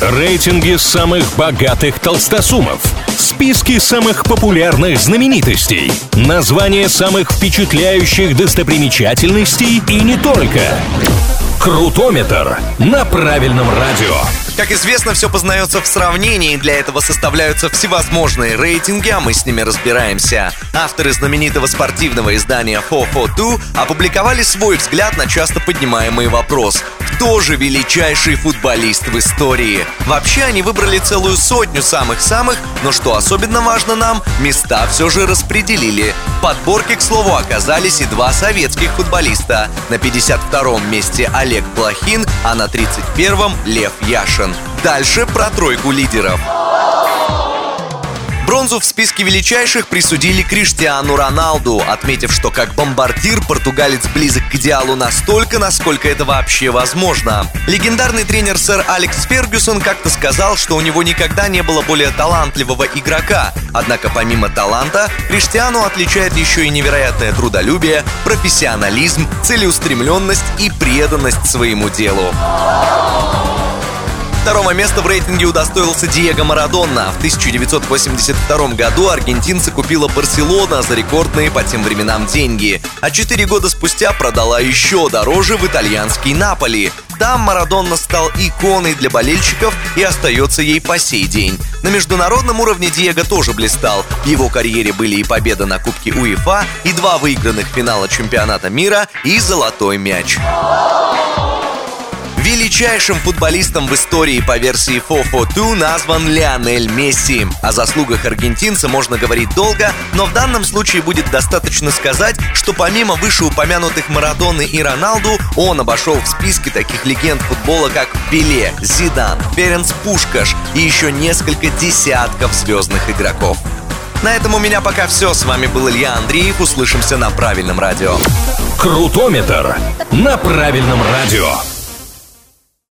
Рейтинги самых богатых толстосумов. Списки самых популярных знаменитостей. Названия самых впечатляющих достопримечательностей и не только. Крутометр на правильном радио. Как известно, все познается в сравнении, для этого составляются всевозможные рейтинги, а мы с ними разбираемся. Авторы знаменитого спортивного издания 442 опубликовали свой взгляд на часто поднимаемый вопрос кто же величайший футболист в истории? Вообще они выбрали целую сотню самых-самых, но что особенно важно нам, места все же распределили. В подборке, к слову, оказались и два советских футболиста. На 52-м месте Олег Блохин, а на 31-м Лев Яшин. Дальше про тройку лидеров. Бронзу в списке величайших присудили Криштиану Роналду, отметив, что как бомбардир португалец близок к идеалу настолько, насколько это вообще возможно. Легендарный тренер сэр Алекс Фергюсон как-то сказал, что у него никогда не было более талантливого игрока. Однако помимо таланта, Криштиану отличает еще и невероятное трудолюбие, профессионализм, целеустремленность и преданность своему делу. Второго места в рейтинге удостоился Диего Марадонна. В 1982 году аргентинца купила Барселона за рекордные по тем временам деньги, а четыре года спустя продала еще дороже в итальянский Наполи. Там Марадонна стал иконой для болельщиков и остается ей по сей день. На международном уровне Диего тоже блистал. В его карьере были и победа на Кубке УЕФА, и два выигранных финала чемпионата мира, и золотой мяч. Величайшим футболистом в истории по версии FOFO2 назван Лионель Месси. О заслугах аргентинца можно говорить долго, но в данном случае будет достаточно сказать, что помимо вышеупомянутых Марадоны и Роналду, он обошел в списке таких легенд футбола, как Пеле, Зидан, Ференц Пушкаш и еще несколько десятков звездных игроков. На этом у меня пока все. С вами был Илья Андреев. Услышимся на правильном радио. Крутометр на правильном радио.